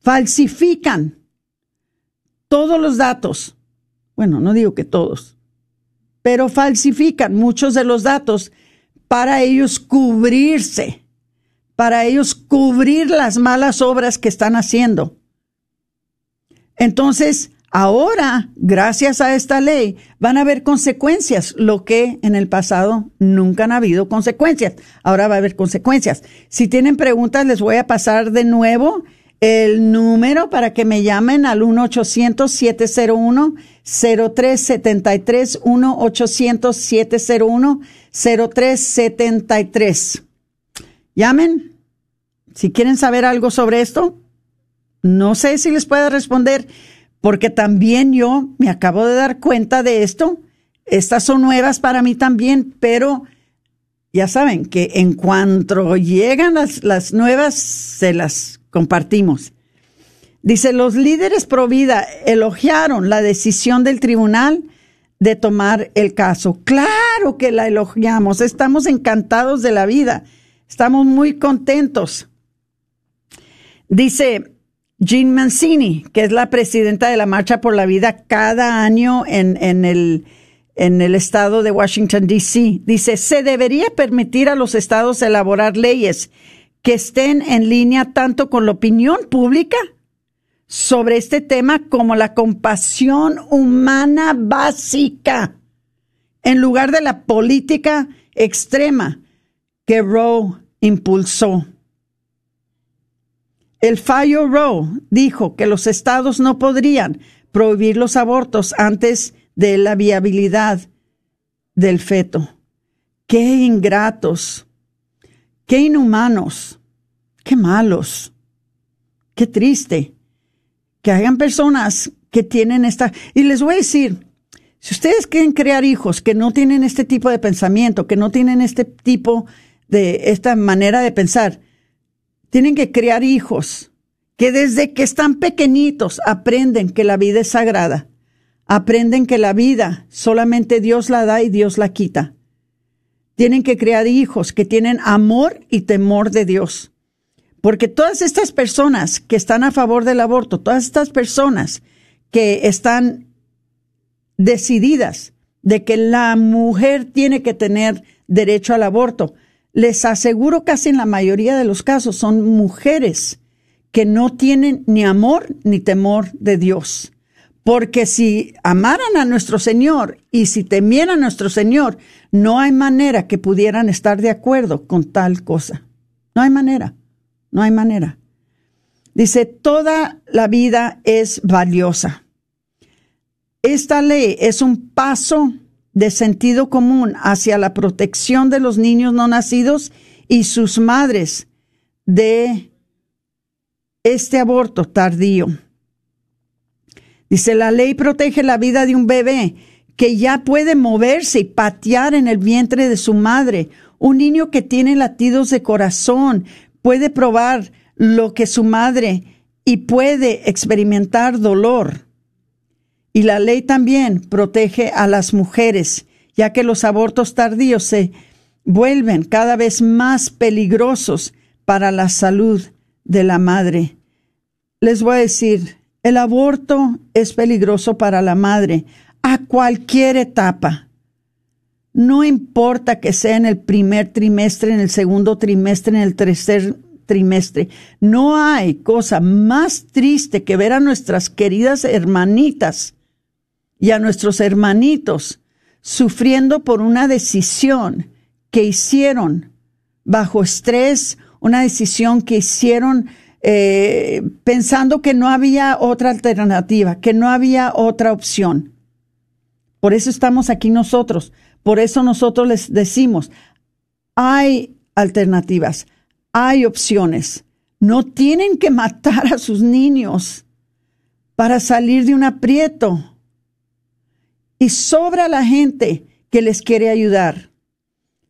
Falsifican todos los datos. Bueno, no digo que todos, pero falsifican muchos de los datos para ellos cubrirse, para ellos cubrir las malas obras que están haciendo. Entonces, Ahora, gracias a esta ley, van a haber consecuencias, lo que en el pasado nunca han habido consecuencias. Ahora va a haber consecuencias. Si tienen preguntas, les voy a pasar de nuevo El número para que me llamen al 1-800-701-0373, 1-800-701-0373. Llamen si quieren saber algo sobre esto. No sé si les puedo responder, porque también yo me acabo de dar cuenta de esto. Estas son nuevas para mí también, pero ya saben que en cuanto llegan las, las nuevas, se las compartimos. Dice, los líderes pro vida elogiaron la decisión del tribunal de tomar el caso. Claro que la elogiamos, estamos encantados de la vida, estamos muy contentos. Dice Jean Mancini, que es la presidenta de la Marcha por la Vida cada año en, en el, en el estado de Washington, D.C. Dice, se debería permitir a los estados elaborar leyes que estén en línea tanto con la opinión pública sobre este tema como la compasión humana básica, en lugar de la política extrema que Roe impulsó. El fallo Roe dijo que los estados no podrían prohibir los abortos antes de la viabilidad del feto. Qué ingratos, qué inhumanos, qué malos, qué triste que hayan personas que tienen esta... Y les voy a decir, si ustedes quieren crear hijos que no tienen este tipo de pensamiento, que no tienen este tipo de, esta manera de pensar, tienen que criar hijos que desde que están pequeñitos aprenden que la vida es sagrada, aprenden que la vida solamente Dios la da y Dios la quita. Tienen que criar hijos que tienen amor y temor de Dios. Porque todas estas personas que están a favor del aborto, todas estas personas que están decididas de que la mujer tiene que tener derecho al aborto, les aseguro casi en la mayoría de los casos son mujeres que no tienen ni amor ni temor de Dios. Porque si amaran a nuestro Señor y si temieran a nuestro Señor, no hay manera que pudieran estar de acuerdo con tal cosa. No hay manera, no hay manera. Dice, toda la vida es valiosa. Esta ley es un paso de sentido común hacia la protección de los niños no nacidos y sus madres de este aborto tardío. Dice, la ley protege la vida de un bebé que ya puede moverse y patear en el vientre de su madre. Un niño que tiene latidos de corazón puede probar lo que su madre y puede experimentar dolor. Y la ley también protege a las mujeres, ya que los abortos tardíos se vuelven cada vez más peligrosos para la salud de la madre. Les voy a decir, el aborto es peligroso para la madre a cualquier etapa. No importa que sea en el primer trimestre, en el segundo trimestre, en el tercer trimestre. No hay cosa más triste que ver a nuestras queridas hermanitas y a nuestros hermanitos sufriendo por una decisión que hicieron bajo estrés, una decisión que hicieron eh, pensando que no había otra alternativa, que no había otra opción. Por eso estamos aquí nosotros, por eso nosotros les decimos, hay alternativas, hay opciones. No tienen que matar a sus niños para salir de un aprieto y sobra la gente que les quiere ayudar.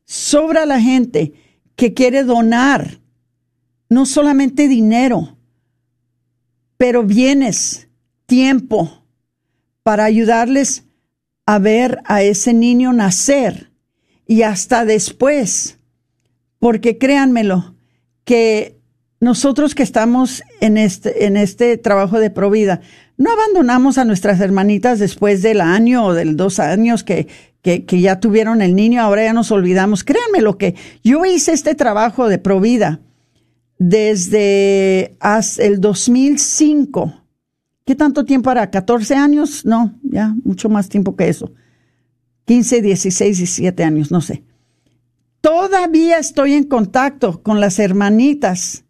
Sobra la gente que quiere donar, no solamente dinero, pero bienes, tiempo, para ayudarles a ver a ese niño nacer y hasta después, porque créanmelo, que nosotros que estamos en este, en este trabajo de provida, no abandonamos a nuestras hermanitas después del año o del dos años que, que, ya tuvieron el niño, ahora ya nos olvidamos. Créanme lo que yo hice este trabajo de Provida desde el 2005. ¿Qué tanto tiempo era? ¿14 años? No, ya mucho más tiempo que eso. 15, 16, 17 años, no sé. Todavía estoy en contacto con las hermanitas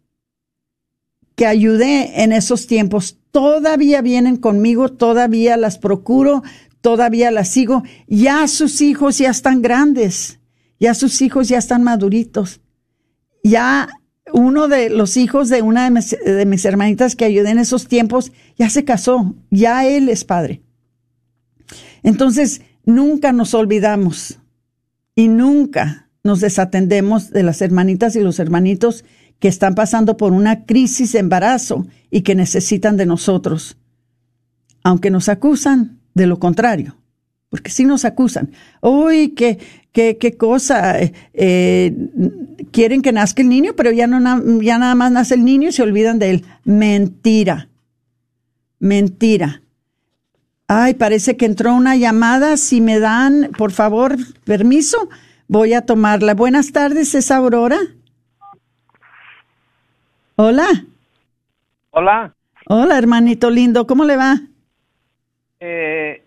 que ayudé en esos tiempos todavía vienen conmigo, todavía las procuro, todavía las sigo. Ya sus hijos ya están grandes, ya sus hijos ya están maduritos. Ya uno de los hijos de una de mis, hermanitas que ayudé en esos tiempos ya se casó, ya él es padre. Entonces, nunca nos olvidamos y nunca nos desatendemos de las hermanitas y los hermanitos que están pasando por una crisis de embarazo y que necesitan de nosotros. Aunque nos acusan de lo contrario, porque sí nos acusan. Uy, qué, qué, qué cosa, eh, eh, quieren que nazca el niño, pero ya, no, ya nada más nace el niño y se olvidan de él. Mentira, mentira. Ay, parece que entró una llamada. Si me dan, por favor, permiso, voy a tomarla. Buenas tardes, ¿es Aurora? Hola. Hola. Hola, hermanito lindo, ¿cómo le va? Eh,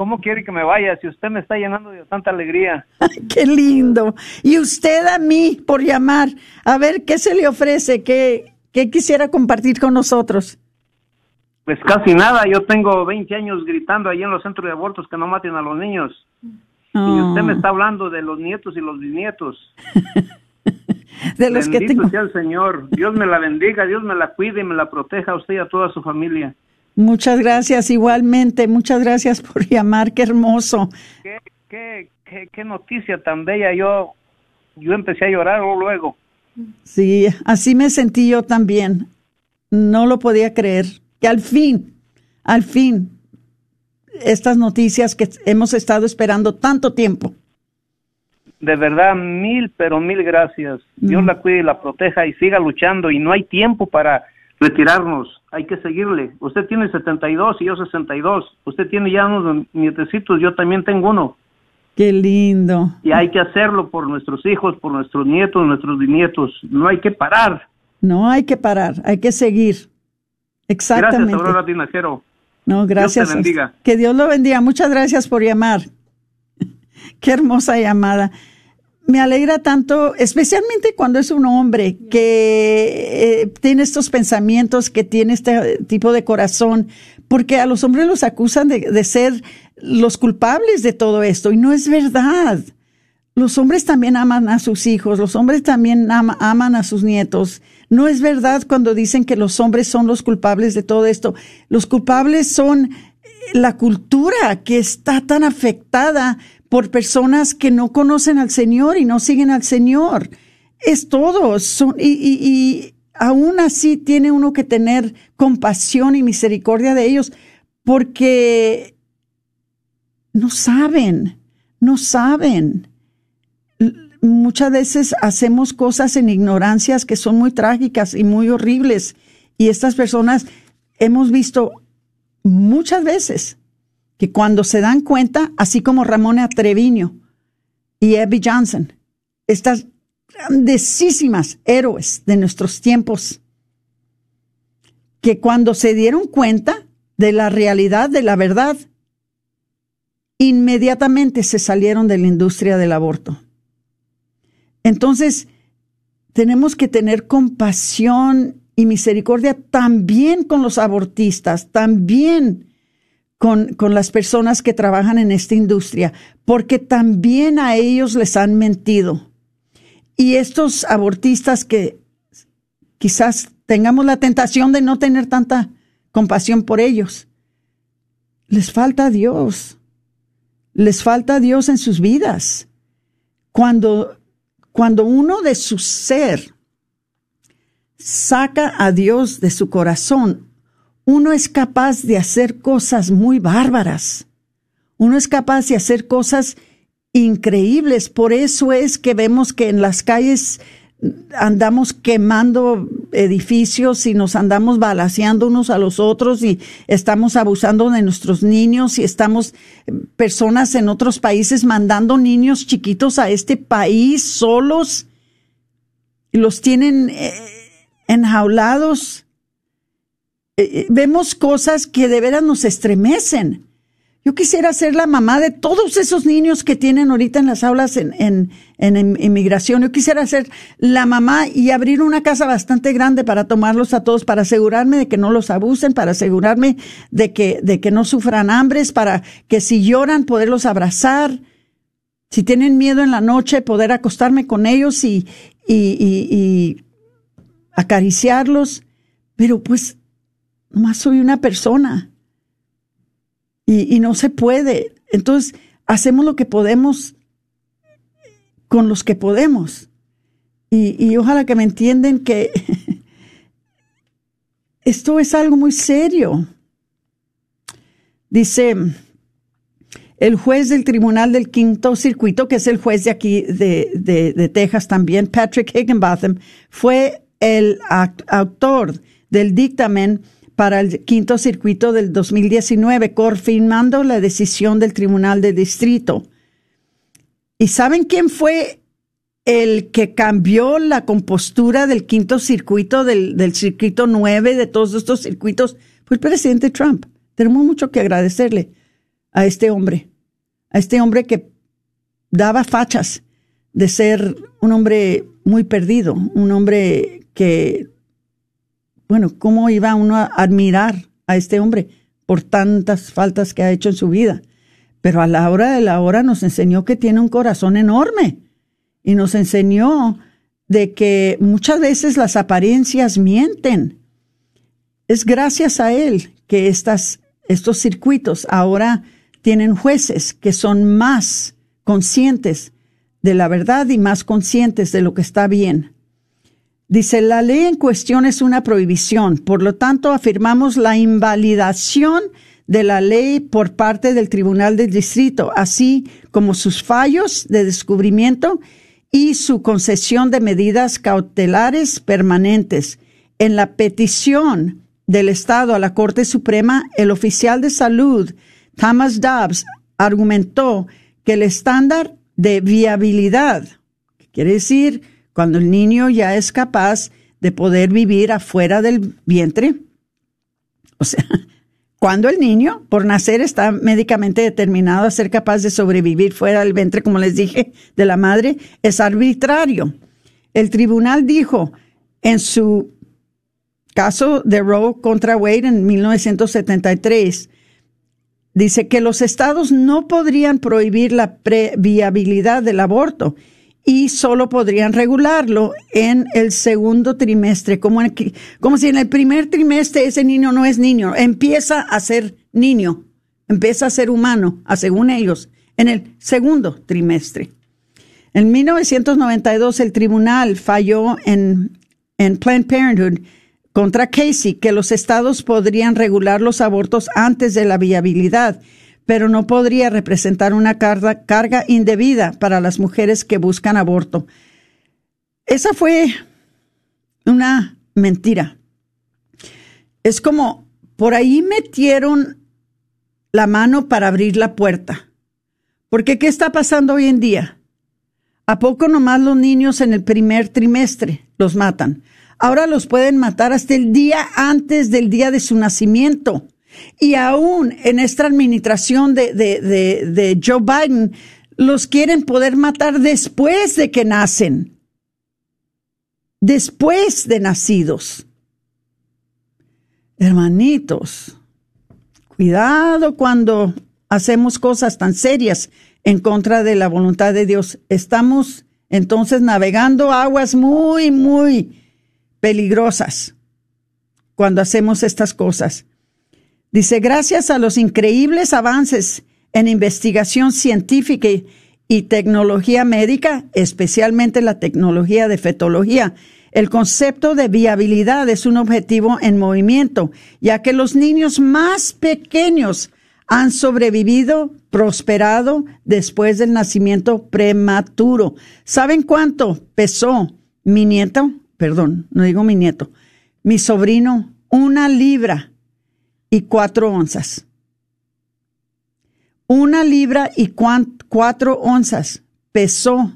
¿Cómo quiere que me vaya si usted me está llenando de tanta alegría? Ay, qué lindo. Y usted a mí por llamar. A ver, ¿qué se le ofrece? ¿Qué, qué quisiera compartir con nosotros? Pues casi nada. Yo tengo 20 años gritando ahí en los centros de abortos que no maten a los niños. Y usted me está hablando de los nietos y los bisnietos. de los Bendito que tengo. sea el Señor. Dios me la bendiga, Dios me la cuide y me la proteja a usted y a toda su familia. Muchas gracias, igualmente. Muchas gracias por llamar, qué hermoso. ¿Qué, qué, qué, qué noticia tan bella. Yo, yo empecé a llorar luego. Sí, así me sentí yo también. No lo podía creer. Que al fin, al fin, estas noticias que hemos estado esperando tanto tiempo. De verdad, mil, pero mil gracias. Dios la cuide y la proteja y siga luchando. Y no hay tiempo para retirarnos. Hay que seguirle. Usted tiene 72 y yo 62. Usted tiene ya unos nietecitos, yo también tengo uno. Qué lindo. Y hay que hacerlo por nuestros hijos, por nuestros nietos, nuestros bisnietos. No hay que parar. No hay que parar, hay que seguir. Exactamente. Gracias, Aurora Tinajero. No, gracias. Dios te bendiga. Que Dios lo bendiga. Muchas gracias por llamar. Qué hermosa llamada. Me alegra tanto, especialmente cuando es un hombre que eh, tiene estos pensamientos, que tiene este tipo de corazón, porque a los hombres los acusan de, ser los culpables de todo esto y no es verdad. Los hombres también aman a sus hijos, los hombres también ama, aman a sus nietos. No es verdad cuando dicen que los hombres son los culpables de todo esto. Los culpables son la cultura que está tan afectada por personas que no conocen al Señor y no siguen al Señor. Es todo. Son, y, y, y aún así tiene uno que tener compasión y misericordia de ellos porque no saben, no saben. Muchas veces hacemos cosas en ignorancias que son muy trágicas y muy horribles. Y estas personas hemos visto muchas veces que cuando se dan cuenta, así como Ramón Treviño y Abby Johnson, estas grandísimas héroes de nuestros tiempos, que cuando se dieron cuenta de la realidad, de la verdad, inmediatamente se salieron de la industria del aborto. Entonces, tenemos que tener compasión y misericordia también con los abortistas, también con, con, las personas que trabajan en esta industria, porque también a ellos les han mentido. Y estos abortistas que quizás tengamos la tentación de no tener tanta compasión por ellos, les falta Dios, les falta Dios en sus vidas. Cuando, cuando uno de su ser saca a Dios de su corazón, uno es capaz de hacer cosas muy bárbaras. Uno es capaz de hacer cosas increíbles. Por eso es que vemos que en las calles andamos quemando edificios y nos andamos balaseando unos a los otros y estamos abusando de nuestros niños y estamos personas en otros países mandando niños chiquitos a este país solos y los tienen eh, enjaulados vemos cosas que de veras nos estremecen. Yo quisiera ser la mamá de todos esos niños que tienen ahorita en las aulas en, en, en, inmigración. Yo quisiera ser la mamá y abrir una casa bastante grande para tomarlos a todos, para asegurarme de que no los abusen, para asegurarme de que, de que no sufran hambres, para que si lloran poderlos abrazar, si tienen miedo en la noche poder acostarme con ellos y, y, y acariciarlos. Pero pues, nomás soy una persona y, no se puede. Entonces, hacemos lo que podemos con los que podemos. Y, ojalá que me entienden que esto es algo muy serio. Dice el juez del Tribunal del Quinto Circuito, que es el juez de aquí de, de, de Texas también, Patrick Higginbotham, fue el autor del dictamen para el quinto circuito del 2019, confirmando la decisión del Tribunal de Distrito. ¿Y saben quién fue el que cambió la compostura del quinto circuito, del, circuito 9, de todos estos circuitos? Fue el presidente Trump. Tenemos mucho que agradecerle a este hombre, a este hombre que daba fachas de ser un hombre muy perdido, un hombre que bueno, ¿cómo iba uno a admirar a este hombre por tantas faltas que ha hecho en su vida? Pero a la hora de la hora nos enseñó que tiene un corazón enorme y nos enseñó de que muchas veces las apariencias mienten. Es gracias a él que estas, estos circuitos ahora tienen jueces que son más conscientes de la verdad y más conscientes de lo que está bien. Dice, la ley en cuestión es una prohibición, por lo tanto afirmamos la invalidación de la ley por parte del Tribunal del Distrito, así como sus fallos de descubrimiento y su concesión de medidas cautelares permanentes. En la petición del Estado a la Corte Suprema, el oficial de salud, Thomas Dobbs, argumentó que el estándar de viabilidad, quiere decir cuando el niño ya es capaz de poder vivir afuera del vientre. O sea, cuando el niño, por nacer, está médicamente determinado a ser capaz de sobrevivir fuera del vientre, como les dije, de la madre, es arbitrario. El tribunal dijo en su caso de Roe contra Wade en 1973, dice que los estados no podrían prohibir la previabilidad del aborto y solo podrían regularlo en el segundo trimestre, como, como si en el primer trimestre ese niño no es niño, empieza a ser niño, empieza a ser humano, según ellos, en el segundo trimestre. En 1992 el tribunal falló en, en Planned Parenthood contra Casey que los estados podrían regular los abortos antes de la viabilidad pero no podría representar una carga, carga indebida para las mujeres que buscan aborto. Esa fue una mentira. Es como, por ahí metieron la mano para abrir la puerta. Porque ¿qué está pasando hoy en día? ¿A poco nomás los niños en el primer trimestre los matan? Ahora los pueden matar hasta el día antes del día de su nacimiento. Y aún en esta administración de, Joe Biden, los quieren poder matar después de que nacen, después de nacidos. Hermanitos, cuidado cuando hacemos cosas tan serias en contra de la voluntad de Dios. Estamos entonces navegando aguas muy, muy peligrosas cuando hacemos estas cosas. Dice, gracias a los increíbles avances en investigación científica y tecnología médica, especialmente la tecnología de fetología, el concepto de viabilidad es un objetivo en movimiento, ya que los niños más pequeños han sobrevivido, prosperado después del nacimiento prematuro. ¿Saben cuánto pesó mi nieto? Perdón, no digo mi nieto, mi sobrino, una libra y cuatro onzas. Una libra y cuatro onzas pesó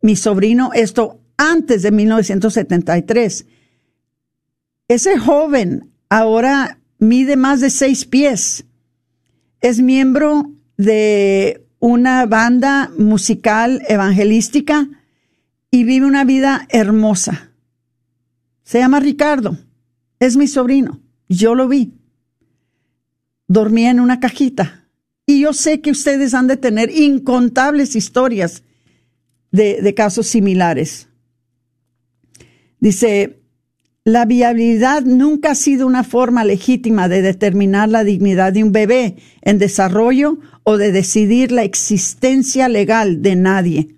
mi sobrino esto antes de 1973. Ese joven ahora mide más de seis pies. es miembro de una banda musical evangelística y vive una vida hermosa. Se llama Ricardo, es mi sobrino, yo lo vi. Dormía en una cajita y yo sé que ustedes han de tener incontables historias de, casos similares. Dice, la viabilidad nunca ha sido una forma legítima de determinar la dignidad de un bebé en desarrollo o de decidir la existencia legal de nadie.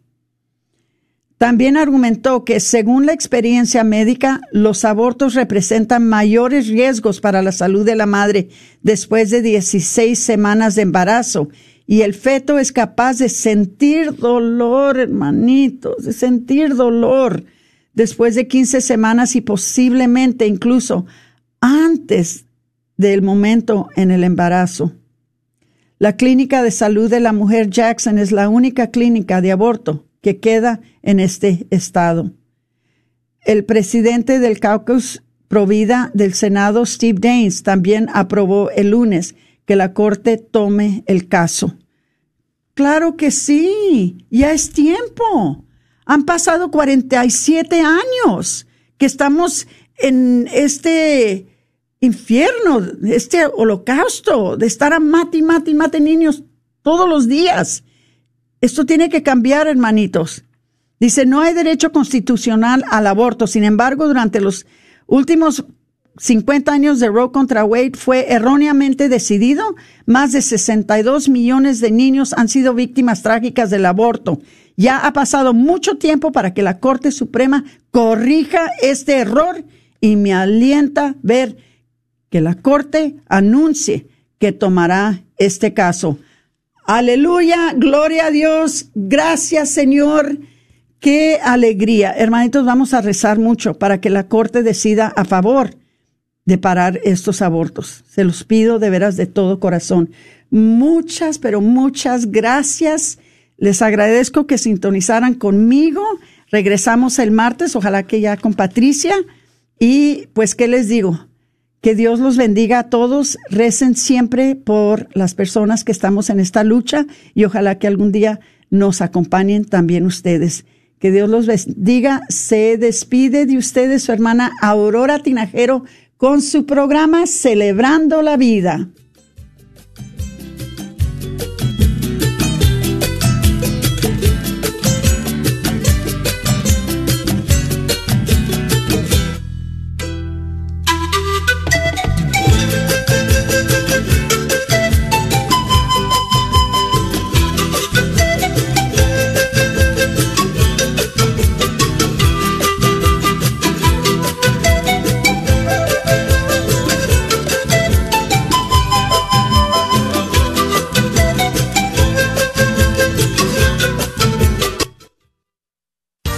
También argumentó que, según la experiencia médica, los abortos representan mayores riesgos para la salud de la madre después de 16 semanas de embarazo y el feto es capaz de sentir dolor, hermanitos, de sentir dolor después de 15 semanas y posiblemente incluso antes del momento en el embarazo. La Clínica de Salud de la Mujer Jackson es la única clínica de aborto que queda en este estado. El presidente del caucus Provida del Senado, Steve Daines, también aprobó el lunes que la Corte tome el caso. Claro que sí, ya es tiempo. Han pasado 47 años que estamos en este infierno, este holocausto de estar a mate mate mate niños todos los días. Esto tiene que cambiar, hermanitos. Dice, no hay derecho constitucional al aborto. Sin embargo, durante los últimos 50 años de Roe contra Wade fue erróneamente decidido. Más de 62 millones de niños han sido víctimas trágicas del aborto. Ya ha pasado mucho tiempo para que la Corte Suprema corrija este error y me alienta ver que la Corte anuncie que tomará este caso. Aleluya, gloria a Dios, gracias Señor, qué alegría. Hermanitos, vamos a rezar mucho para que la Corte decida a favor de parar estos abortos. Se los pido de veras de todo corazón. Muchas, pero muchas gracias. Les agradezco que sintonizaran conmigo. Regresamos el martes, ojalá que ya con Patricia. Y pues, ¿qué les digo? Que Dios los bendiga a todos. Recen siempre por las personas que estamos en esta lucha y ojalá que algún día nos acompañen también ustedes. Que Dios los bendiga. Se despide de ustedes su hermana Aurora Tinajero con su programa Celebrando la Vida.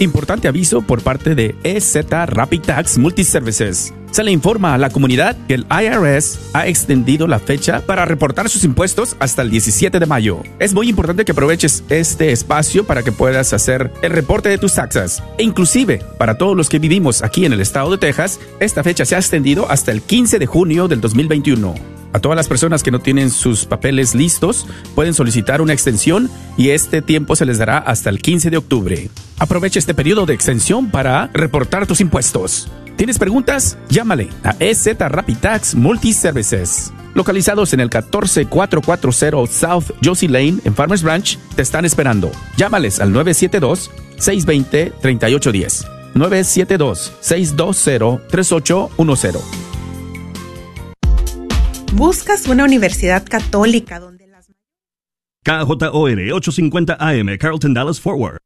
Importante aviso por parte de EZ Rapid Tax Multiservices. Se le informa a la comunidad que el IRS ha extendido la fecha para reportar sus impuestos hasta el 17 de mayo. Es muy importante que aproveches este espacio para que puedas hacer el reporte de tus taxas. E inclusive, para todos los que vivimos aquí en el estado de Texas, esta fecha se ha extendido hasta el 15 de junio del 2021. A todas las personas que no tienen sus papeles listos pueden solicitar una extensión y este tiempo se les dará hasta el 15 de octubre. Aprovecha este periodo de extensión para reportar tus impuestos. ¿Tienes preguntas? Llámale a EZ Rapitax Multiservices. Localizados en el 14440 South Josie Lane en Farmers Branch, te están esperando. Llámales al 972-620-3810. 972-620-3810. ¿Buscas una universidad católica donde las... KJOR 850 AM, Carlton Dallas Forward.